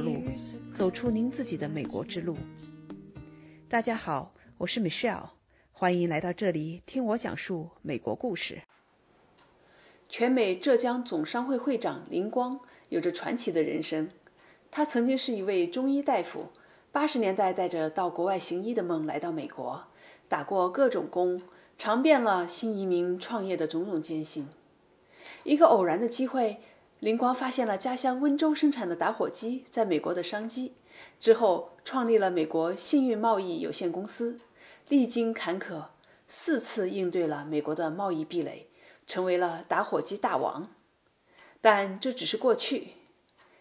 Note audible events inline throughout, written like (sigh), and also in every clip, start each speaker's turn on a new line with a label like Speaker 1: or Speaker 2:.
Speaker 1: 路，走出您自己的美国之路。大家好，我是 Michelle，欢迎来到这里听我讲述美国故事。全美浙江总商会会长林光有着传奇的人生，他曾经是一位中医大夫，八十年代带着到国外行医的梦来到美国，打过各种工，尝遍了新移民创业的种种艰辛。一个偶然的机会。林光发现了家乡温州生产的打火机在美国的商机，之后创立了美国幸运贸易有限公司，历经坎坷，四次应对了美国的贸易壁垒，成为了打火机大王。但这只是过去，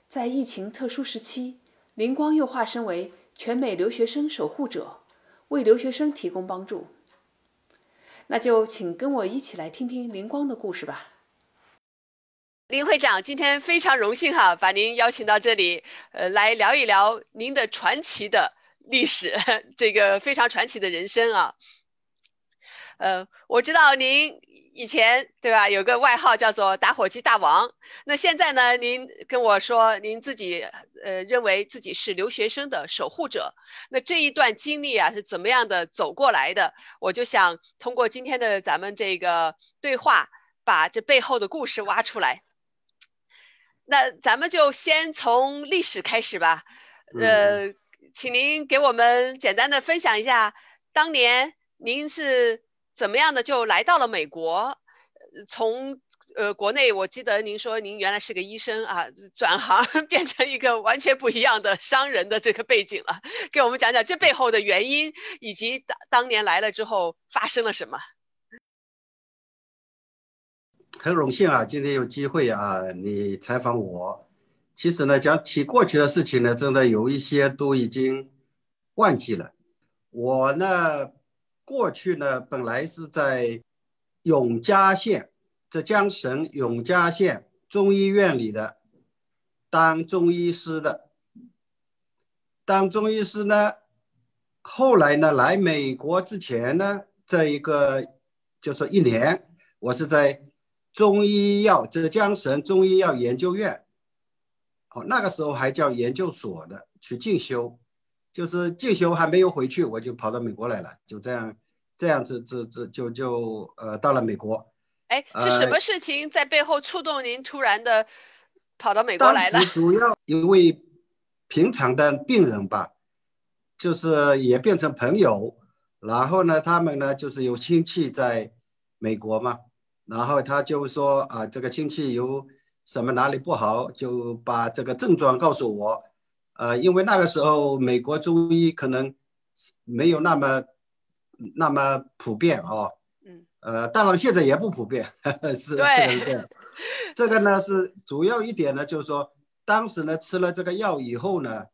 Speaker 1: 在疫情特殊时期，林光又化身为全美留学生守护者，为留学生提供帮助。那就请跟我一起来听听林光的故事吧。林会长，今天非常荣幸哈，把您邀请到这里，呃，来聊一聊您的传奇的历史，(laughs) 这个非常传奇的人生啊。呃，我知道您以前对吧，有个外号叫做打火机大王。那现在呢，您跟我说您自己呃认为自己是留学生的守护者。那这一段经历啊是怎么样的走过来的？我就想通过今天的咱们这个对话，把这背后的故事挖出来。那咱们就先从历史开始吧，呃，请您给我们简单的分享一下，当年您是怎么样的就来到了美国？从呃国内，我记得您说您原来是个医生啊，转行 (laughs) 变成一个完全不一样的商人的这个背景了，给我们讲讲这背后的原因，以及当当年来了之后发生了什么。
Speaker 2: 很荣幸啊，今天有机会啊，你采访我。其实呢，讲起过去的事情呢，真的有一些都已经忘记了。我呢，过去呢，本来是在永嘉县，浙江省永嘉县中医院里的当中医师的。当中医师呢，后来呢，来美国之前呢，这一个就说一年，我是在。中医药，浙江省中医药研究院，哦，那个时候还叫研究所的，去进修，就是进修还没有回去，我就跑到美国来了，就这样，这样子，这这就就呃到了美国。
Speaker 1: 哎，是什么事情在背后触动您突然的跑到美国来了？
Speaker 2: 当时主要一位平常的病人吧，就是也变成朋友，然后呢，他们呢就是有亲戚在美国嘛。然后他就说啊，这个亲戚有什么哪里不好，就把这个症状告诉我。呃，因为那个时候美国中医可能没有那么那么普遍哦。嗯。呃，当然现在也不普遍，(laughs) 是这个这样。这个呢是主要一点呢，就是说当时呢吃了这个药以后呢，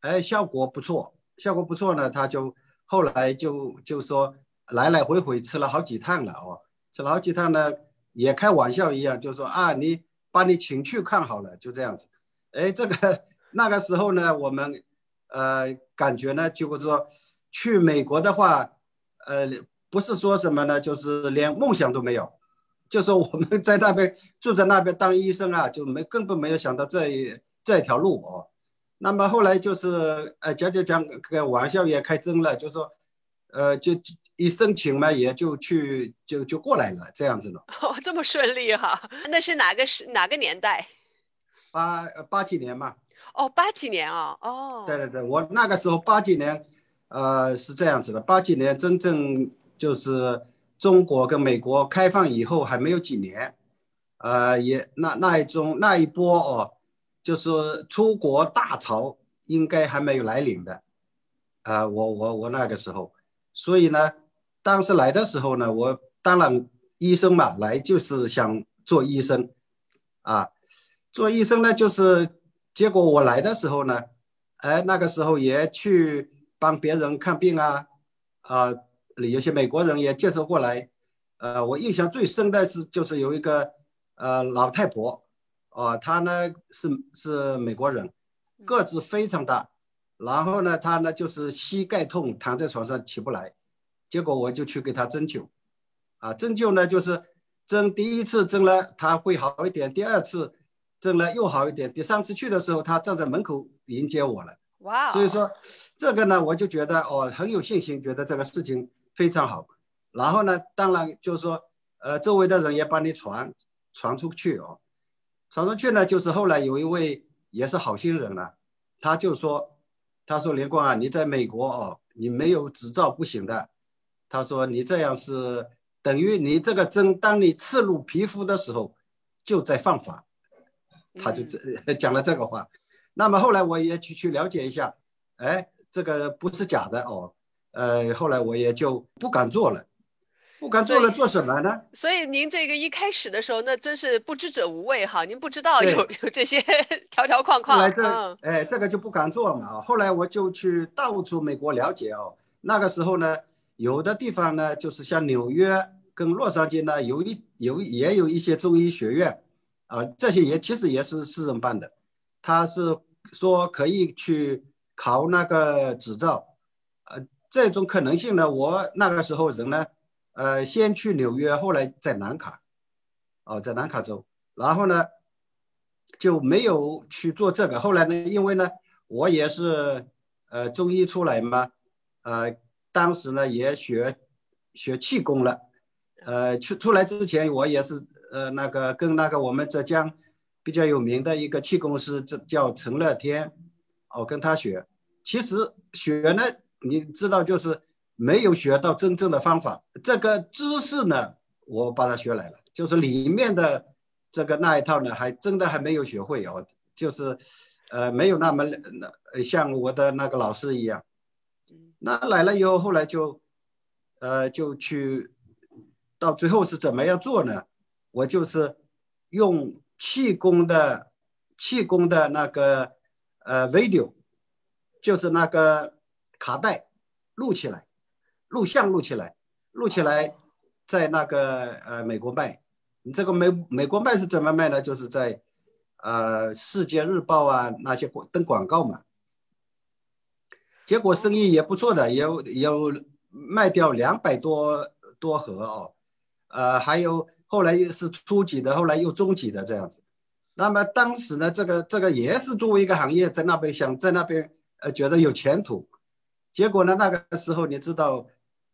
Speaker 2: 哎，效果不错，效果不错呢，他就后来就就说来来回回吃了好几趟了哦。吃了好几趟呢，也开玩笑一样，就说啊，你把你请去看好了，就这样子。哎，这个 (laughs) 那个时候呢，我们呃感觉呢，就是说去美国的话，呃，不是说什么呢，就是连梦想都没有，就说我们在那边住在那边当医生啊，就没根本没有想到这一这条路哦。那么后来就是呃讲讲讲个玩笑也开真了，就说呃就。一申请嘛，也就去就就过来了，这样子的。
Speaker 1: 哦，这么顺利哈？那是哪个是哪个年代？
Speaker 2: 八八几年嘛。
Speaker 1: 哦，八几年啊？哦。
Speaker 2: 对对对，我那个时候八几年，呃，是这样子的。八几年真正就是中国跟美国开放以后还没有几年，呃，也那那一种那一波哦，就是出国大潮应该还没有来临的，呃，我我我那个时候，所以呢。当时来的时候呢，我当然医生嘛，来就是想做医生，啊，做医生呢就是结果我来的时候呢，哎，那个时候也去帮别人看病啊，啊，有些美国人也介绍过来，呃，我印象最深的是就是有一个呃老太婆，哦，她呢是是美国人，个子非常大，然后呢她呢就是膝盖痛，躺在床上起不来。结果我就去给他针灸，啊，针灸呢就是针第一次针了他会好一点，第二次针了又好一点。第三次去的时候，他站在门口迎接我了。
Speaker 1: 哇！
Speaker 2: 所以说，这个呢，我就觉得哦，很有信心，觉得这个事情非常好。然后呢，当然就是说，呃，周围的人也帮你传传出去哦。传出去呢，就是后来有一位也是好心人了，他就说，他说林光啊，你在美国哦，你没有执照不行的。他说你这样是等于你这个针，当你刺入皮肤的时候，就在犯法。他就这 (laughs) 讲了这个话。那么后来我也去去了解一下，哎，这个不是假的哦。呃，后来我也就不敢做了，不敢做了，做什么呢？
Speaker 1: 所以您这个一开始的时候，那真是不知者无畏哈，您不知道有 (laughs) 有这些 (laughs) 条条框框。
Speaker 2: 来这，哎，这个就不敢做了嘛。后来我就去到处美国了解哦。那个时候呢，有的地方呢，就是像纽约跟洛杉矶呢，有一有也有一些中医学院。啊，这些也其实也是私人办的，他是说可以去考那个执照，呃，这种可能性呢，我那个时候人呢，呃，先去纽约，后来在南卡，哦，在南卡州，然后呢就没有去做这个。后来呢，因为呢，我也是呃中医出来嘛，呃，当时呢也学学气功了，呃，出出来之前我也是。呃，那个跟那个我们浙江比较有名的一个气功师，这叫陈乐天，哦，跟他学。其实学呢，你知道，就是没有学到真正的方法。这个知识呢，我把它学来了，就是里面的这个那一套呢，还真的还没有学会哦，就是呃，没有那么那像我的那个老师一样。那来了以后，后来就呃，就去到最后是怎么样做呢？我就是用气功的气功的那个呃 video，就是那个卡带录起来，录像录起来，录起来在那个呃美国卖。你这个美美国卖是怎么卖呢？就是在呃世界日报啊那些登广告嘛。结果生意也不错的，有有卖掉两百多多盒哦，呃还有。后来又是初级的，后来又中级的这样子。那么当时呢，这个这个也是作为一个行业，在那边想在那边呃觉得有前途。结果呢，那个时候你知道，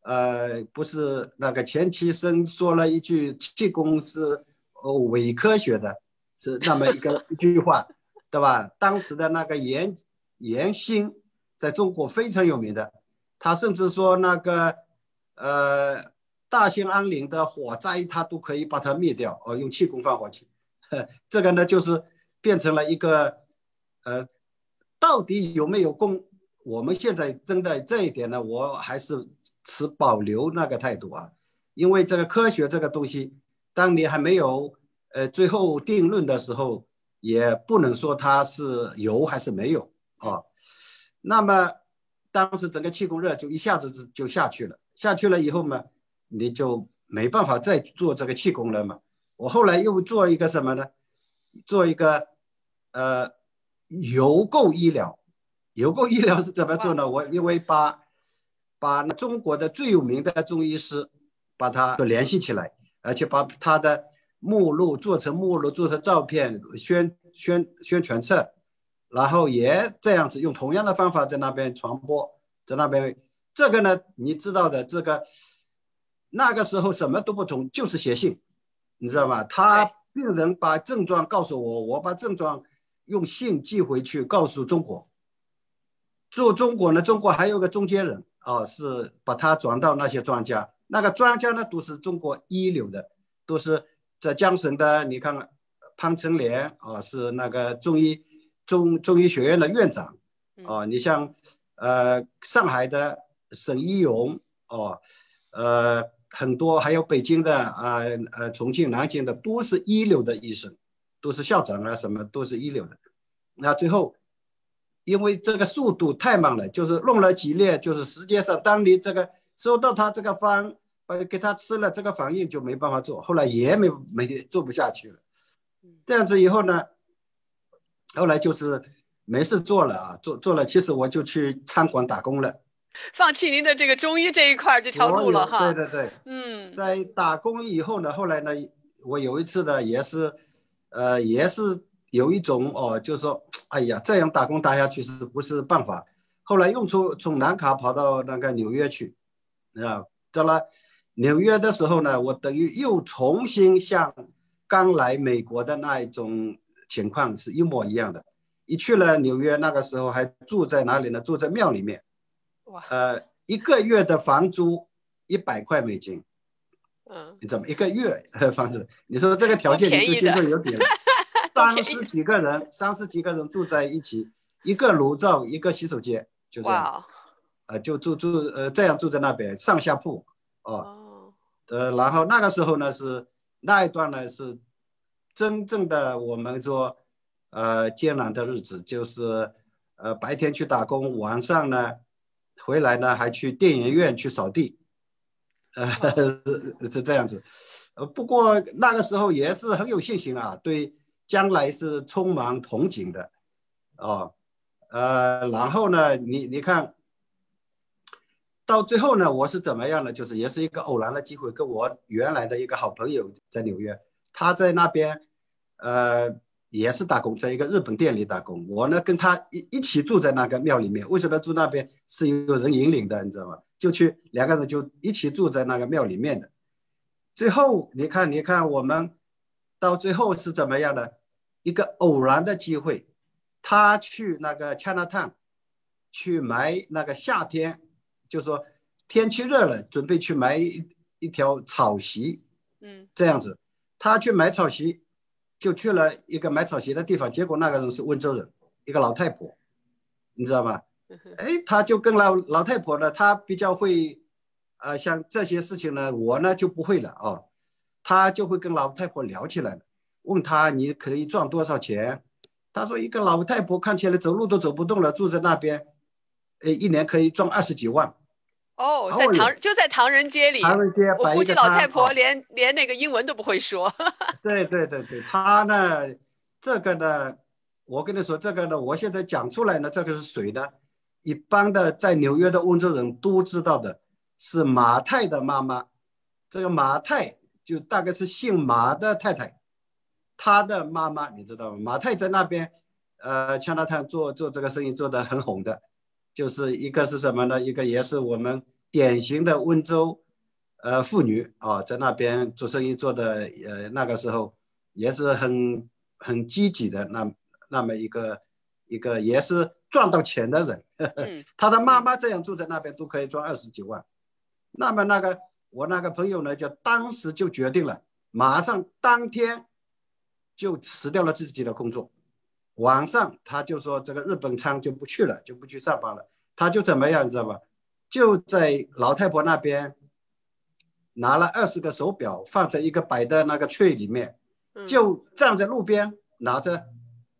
Speaker 2: 呃，不是那个钱其生说了一句气功是呃伪科学的，是那么一个一句话，对吧？当时的那个严严兴在中国非常有名的，他甚至说那个呃。大兴安岭的火灾，他都可以把它灭掉哦，用气功放火去。这个呢，就是变成了一个，呃，到底有没有功？我们现在针对这一点呢，我还是持保留那个态度啊。因为这个科学这个东西，当你还没有呃最后定论的时候，也不能说它是有还是没有啊。那么当时整个气功热就一下子就就下去了，下去了以后嘛？你就没办法再做这个气功了嘛？我后来又做一个什么呢？做一个呃邮购医疗。邮购医疗是怎么做呢？我因为把把中国的最有名的中医师把他联系起来，而且把他的目录做成目录，做成照片宣宣宣传册，然后也这样子用同样的方法在那边传播，在那边这个呢，你知道的这个。那个时候什么都不同，就是写信，你知道吗？他病人把症状告诉我，我把症状用信寄回去，告诉中国。做中国呢，中国还有个中间人啊，是把他转到那些专家。那个专家呢，都是中国一流的，都是浙江省的。你看潘成莲啊，是那个中医中中医学院的院长啊。你像呃上海的沈一勇哦，呃。很多还有北京的啊呃重庆南京的都是一流的医生，都是校长啊什么都是一流的。那最后，因为这个速度太慢了，就是弄了几列，就是实际上当你这个收到他这个方，呃给他吃了这个反应就没办法做，后来也没没做不下去了。这样子以后呢，后来就是没事做了啊，做做了，其实我就去餐馆打工了。
Speaker 1: 放弃您的这个中医这一块这条路了哈。
Speaker 2: 对对对，嗯，在打工以后呢，后来呢，我有一次呢，也是，呃，也是有一种哦，就是说，哎呀，这样打工打下去是不是办法？后来用出从南卡跑到那个纽约去，啊，到了纽约的时候呢，我等于又重新像刚来美国的那一种情况是一模一样的。一去了纽约，那个时候还住在哪里呢？住在庙里面。哇。呃，一个月的房租一百块美金。嗯。你怎么一个月房子？你说这个条件你就心中有底了。(laughs) 三十几个人，三十几个人住在一起，一个炉灶，一个洗手间，就这样。呃，就住住呃这样住在那边，上下铺。哦。呃，然后那个时候呢是那一段呢是真正的我们说。呃，艰难的日子就是，呃，白天去打工，晚上呢，回来呢还去电影院去扫地，呃，(laughs) 是这样子。呃，不过那个时候也是很有信心啊，对将来是充满憧憬的，哦，呃，然后呢，你你看，到最后呢，我是怎么样呢？就是也是一个偶然的机会，跟我原来的一个好朋友在纽约，他在那边，呃。也是打工，在一个日本店里打工。我呢跟他一一起住在那个庙里面。为什么住那边是有人引领的，你知道吗？就去两个人就一起住在那个庙里面的。最后你看，你看我们到最后是怎么样的？一个偶然的机会，他去那个 Chinatown 去买那个夏天，就说天气热了，准备去买一一条草席，嗯，这样子，他去买草席。就去了一个买草席的地方，结果那个人是温州人，一个老太婆，你知道吧？哎，他就跟老老太婆呢，他比较会，呃，像这些事情呢，我呢就不会了哦。他就会跟老太婆聊起来了，问他你可以赚多少钱？他说一个老太婆看起来走路都走不动了，住在那边，呃，一年可以赚二十几万。
Speaker 1: 哦，在唐就在唐人街里，
Speaker 2: 唐人街，
Speaker 1: 我估计老太婆连连那个英文都不会说。(laughs)
Speaker 2: 对对对对，他呢，这个呢，我跟你说，这个呢，我现在讲出来呢，这个是谁呢？一般的在纽约的温州人都知道的，是马太的妈妈。这个马太就大概是姓马的太太，她的妈妈你知道吗？马太在那边，呃，加拿大做做这个生意做得很红的。就是一个是什么呢？一个也是我们典型的温州，呃，妇女啊，在那边做生意做的，呃，那个时候也是很很积极的，那那么一个一个也是赚到钱的人。(laughs) 他的妈妈这样住在那边都可以赚二十几万。那么那个我那个朋友呢，就当时就决定了，马上当天就辞掉了自己的工作。晚上他就说这个日本仓就不去了，就不去上班了。他就怎么样，你知道吧？就在老太婆那边拿了二十个手表，放在一个摆的那个柜里面，就站在路边拿着，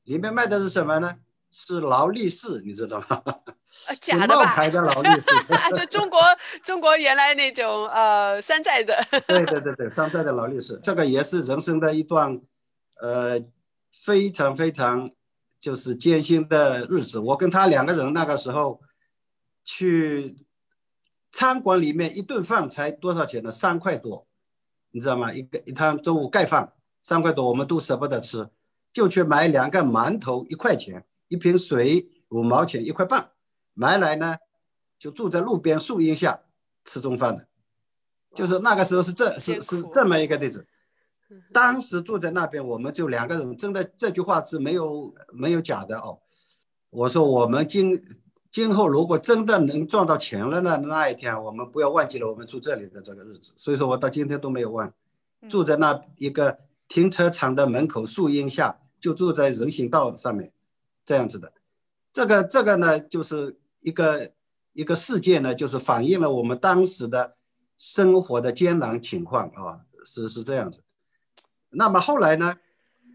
Speaker 2: 里面卖的是什么呢？是劳力士，你知道吗？(laughs)
Speaker 1: 假的吧？
Speaker 2: 牌的劳力士。
Speaker 1: 就 (laughs) 中国中国原来那种呃山寨的。(laughs)
Speaker 2: 对对对对，山寨的劳力士，这个也是人生的一段呃非常非常。就是艰辛的日子，我跟他两个人那个时候去餐馆里面一顿饭才多少钱呢？三块多，你知道吗？一个一趟中午盖饭三块多，我们都舍不得吃，就去买两个馒头一块钱，一瓶水五毛钱一块半，买来呢就住在路边树荫下吃中饭的，就是那个时候是这是是这么一个例子。当时住在那边，我们就两个人，真的这句话是没有没有假的哦。我说我们今今后如果真的能赚到钱了呢，那一天我们不要忘记了我们住这里的这个日子。所以说我到今天都没有忘，住在那一个停车场的门口树荫下，就住在人行道上面，这样子的。这个这个呢，就是一个一个事件呢，就是反映了我们当时的生活的艰难情况啊，是是这样子。那么后来呢，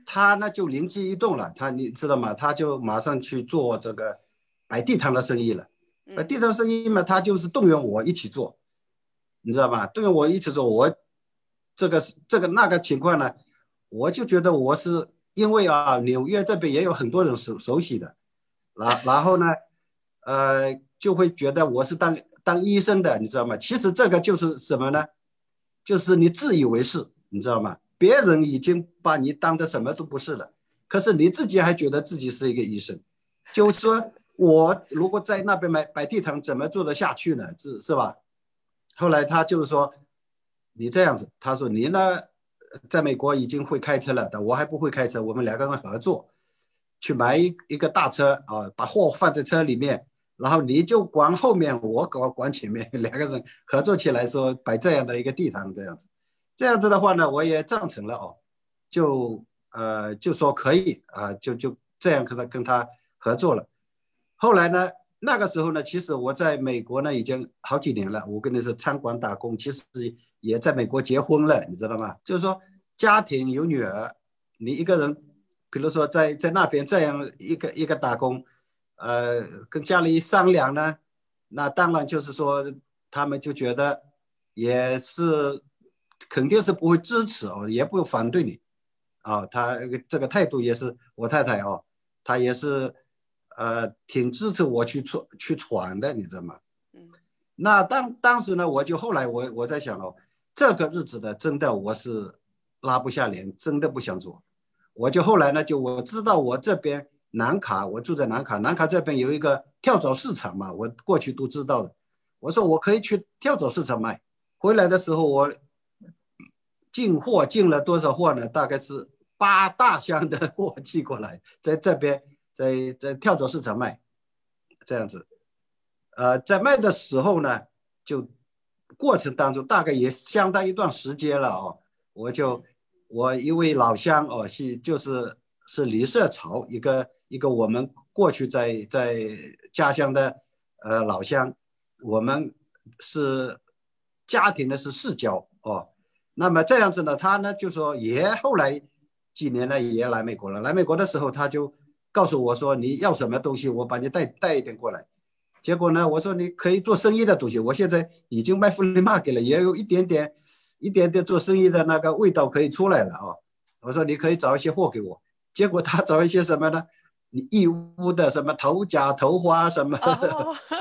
Speaker 2: 他呢就灵机一动了，他你知道吗？他就马上去做这个摆地摊的生意了。摆地摊生意嘛，他就是动员我一起做，你知道吧？动员我一起做，我这个这个那个情况呢，我就觉得我是因为啊，纽约这边也有很多人熟熟悉的，然 (laughs) 然后呢，呃，就会觉得我是当当医生的，你知道吗？其实这个就是什么呢？就是你自以为是，你知道吗？别人已经把你当的什么都不是了，可是你自己还觉得自己是一个医生，就是说我如果在那边买摆地摊，怎么做得下去呢？是是吧？后来他就是说，你这样子，他说你呢，在美国已经会开车了，但我还不会开车，我们两个人合作，去买一一个大车啊，把货放在车里面，然后你就管后面，我管管前面，两个人合作起来说摆这样的一个地摊，这样子，这样子的话呢，我也赞成了哦，就呃就说可以啊，就就这样跟他跟他合作了，后来呢？那个时候呢，其实我在美国呢已经好几年了。我跟你说，餐馆打工，其实也在美国结婚了，你知道吗？就是说，家庭有女儿，你一个人，比如说在在那边这样一个一个打工，呃，跟家里商量呢，那当然就是说，他们就觉得也是肯定是不会支持哦，也不反对你，啊，他这个态度也是我太太哦，她也是。呃，挺支持我去闯去闯的，你知道吗？嗯，那当当时呢，我就后来我我在想哦，这个日子呢，真的我是拉不下脸，真的不想做。我就后来呢，就我知道我这边南卡，我住在南卡，南卡这边有一个跳蚤市场嘛，我过去都知道的。我说我可以去跳蚤市场卖，回来的时候我进货进了多少货呢？大概是八大箱的货寄过来，在这边。在在跳蚤市场卖，这样子，呃，在卖的时候呢，就过程当中大概也相当一段时间了哦。我就我一位老乡哦，是就是是李社潮，一个一个我们过去在在家乡的呃老乡，我们是家庭的是世交哦。那么这样子呢，他呢就说也后来几年呢也来美国了。来美国的时候他就。告诉我说你要什么东西，我把你带带一点过来。结果呢，我说你可以做生意的东西，我现在已经卖 free market 了，也有一点点、一点点做生意的那个味道可以出来了啊。我说你可以找一些货给我。结果他找一些什么呢？你义乌的什么头甲、头花什么，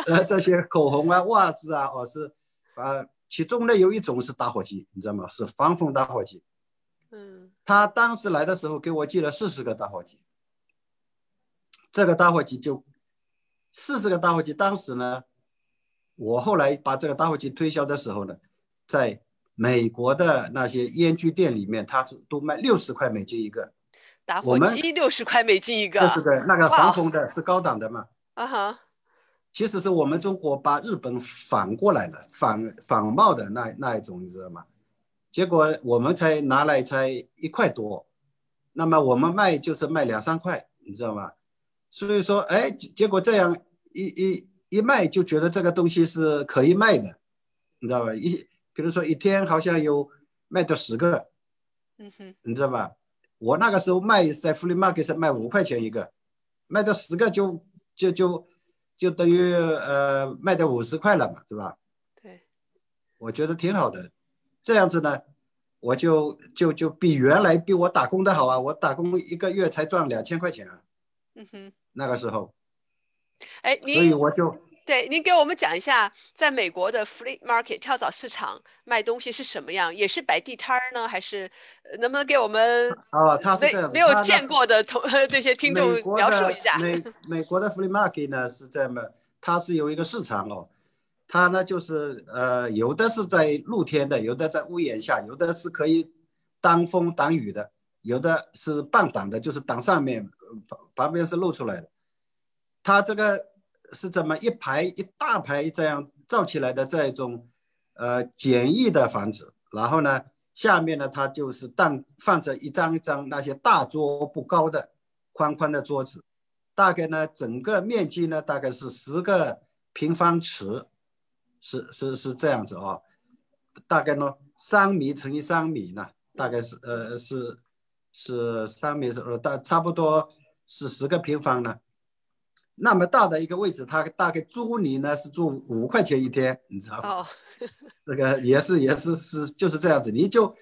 Speaker 2: 呃，(laughs) 这些口红啊、袜子啊，我是，啊，其中呢有一种是打火机，你知道吗？是防风打火机。嗯。他当时来的时候给我寄了四十个打火机。这个打火机就四十个打火机，当时呢，我后来把这个打火机推销的时候呢，在美国的那些烟具店里面，他都卖六十块美金一个。
Speaker 1: 打火机六十块美金一个。
Speaker 2: 是的，那个防风的是高档的嘛。
Speaker 1: 啊哈。
Speaker 2: 其实是我们中国把日本反过来了，仿仿冒的那那一种，你知道吗？结果我们才拿来才一块多，那么我们卖就是卖两三块，你知道吗？所以说，哎，结果这样一一一卖，就觉得这个东西是可以卖的，你知道吧？一比如说一天好像有卖到十个，嗯哼，你知道吧？我那个时候卖在 free market 上卖五块钱一个，卖到十个就就就就等于呃卖掉五十块了嘛，对吧？
Speaker 1: 对，
Speaker 2: 我觉得挺好的，这样子呢，我就就就比原来比我打工的好啊，我打工一个月才赚两千块钱啊。嗯哼，那个时候，
Speaker 1: 哎，
Speaker 2: 所以我就
Speaker 1: 对您给我们讲一下，在美国的 flea market 跳蚤市场卖东西是什么样？也是摆地摊儿呢，还是能不能给我们
Speaker 2: 啊？他是这样子，
Speaker 1: 没有见过的同 (laughs) 这些听众描述一下。
Speaker 2: 美美国的 flea market 呢是这么，它是有一个市场哦，它呢就是呃，有的是在露天的，有的在屋檐下，有的是可以挡风挡雨的，有的是半挡的，就是挡上面。旁旁边是露出来的，它这个是怎么一排一大排这样造起来的这一种呃简易的房子，然后呢下面呢它就是当放着一张一张那些大桌不高的宽宽的桌子，大概呢整个面积呢大概是十个平方尺，是是是这样子啊，大概呢三米乘以三米呢，大概是呃是是三米是呃大差不多。是十个平方呢，那么大的一个位置，他大概租你呢是租五块钱一天，你知道吗？哦，(laughs) 这个也是也是是就是这样子，你就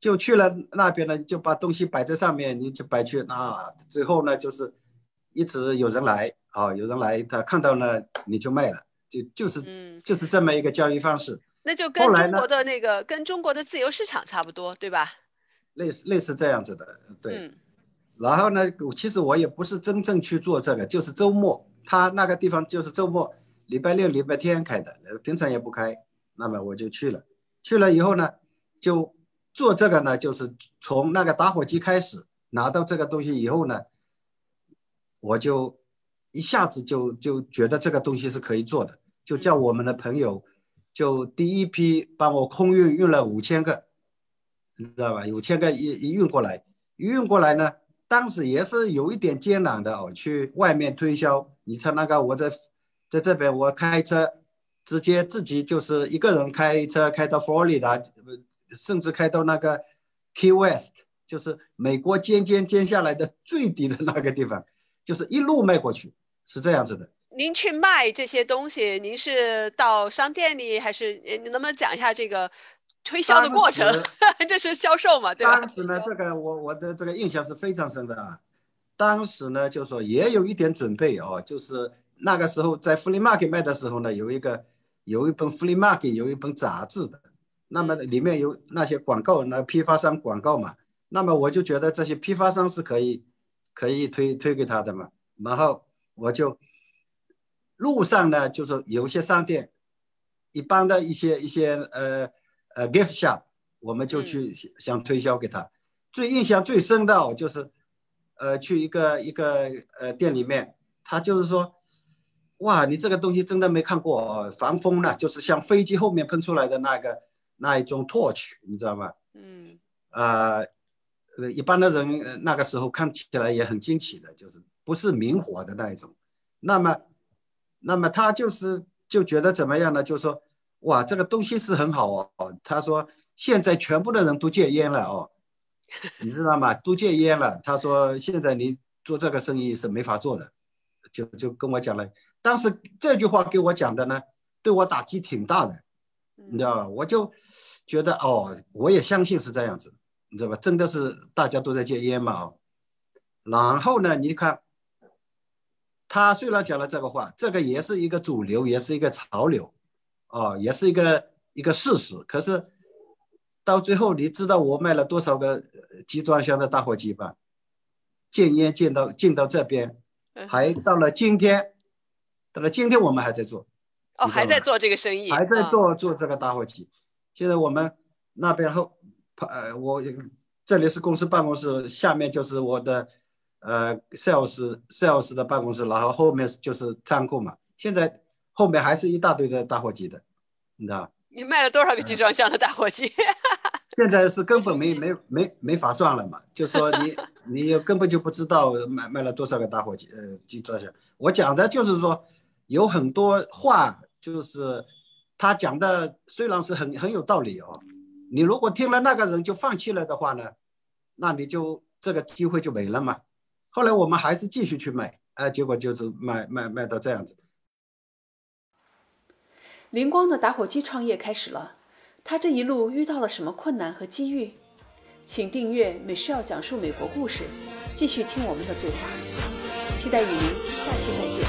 Speaker 2: 就去了那边呢，就把东西摆在上面，你就摆去啊，最后呢就是一直有人来啊，有人来他看到呢你就卖了，就就是嗯就是这么一个交易方式。
Speaker 1: 那就跟中国的那个跟中国的自由市场差不多，对吧？
Speaker 2: 类似类似这样子的，对。然后呢，其实我也不是真正去做这个，就是周末，他那个地方就是周末，礼拜六、礼拜天开的，平常也不开。那么我就去了，去了以后呢，就做这个呢，就是从那个打火机开始拿到这个东西以后呢，我就一下子就就觉得这个东西是可以做的，就叫我们的朋友，就第一批帮我空运运了五千个，你知道吧？五千个一一运过来，运过来呢，当时也是有一点艰难的哦，去外面推销。你猜那个我在在这边我开车。直接自己就是一个人开车开到佛罗里达，甚至开到那个 Key West，就是美国尖尖尖下来的最低的那个地方，就是一路卖过去，是这样子的。
Speaker 1: 您去卖这些东西，您是到商店里，还是你能不能讲一下这个推销的过程？(laughs) 这是销售嘛，对吧？
Speaker 2: 当时呢，这个我我的这个印象是非常深的啊。当时呢，就说也有一点准备哦，就是那个时候在 Free Market 卖的时候呢，有一个。有一本 Free Market，有一本杂志的，那么里面有那些广告，那批发商广告嘛，那么我就觉得这些批发商是可以，可以推推给他的嘛。然后我就路上呢，就是有些商店，一般的一些一些呃呃 gift shop，我们就去想推销给他。最印象最深的，就是，呃，去一个一个呃店里面，他就是说。哇，你这个东西真的没看过，防风的，就是像飞机后面喷出来的那个那一种 torch，你知道吗？嗯，呃，呃，一般的人那个时候看起来也很惊奇的，就是不是明火的那一种。那么，那么他就是就觉得怎么样呢？就说哇，这个东西是很好哦。他说现在全部的人都戒烟了哦，你知道吗？都戒烟了。他说现在你做这个生意是没法做的，就就跟我讲了。当时这句话给我讲的呢，对我打击挺大的，你知道吧？我就觉得哦，我也相信是这样子，你知道吧？真的是大家都在戒烟嘛？哦，然后呢，你看，他虽然讲了这个话，这个也是一个主流，也是一个潮流，哦，也是一个一个事实。可是到最后，你知道我卖了多少个集装箱的打火机吧？禁烟禁到禁到这边，还到了今天。到了今天，我们还在做，
Speaker 1: 哦，还在做这个生意，
Speaker 2: 还在做做这个打火机。现在我们那边后，呃，我这里是公司办公室，下面就是我的呃 sales sales 的办公室，然后后面就是仓库嘛。现在后面还是一大堆的打火机的，你知道
Speaker 1: 你卖了多少个集装箱的打火机？(laughs)
Speaker 2: 现在是根本没 (laughs) 没没没法算了嘛，就说你你根本就不知道卖卖了多少个打火机呃集装箱。我讲的就是说。有很多话，就是他讲的，虽然是很很有道理哦。你如果听了那个人就放弃了的话呢，那你就这个机会就没了嘛。后来我们还是继续去卖，哎，结果就是卖卖卖到这样子。
Speaker 1: 灵光的打火机创业开始了，他这一路遇到了什么困难和机遇？请订阅美需要讲述美国故事，继续听我们的对话。期待与您下期再见。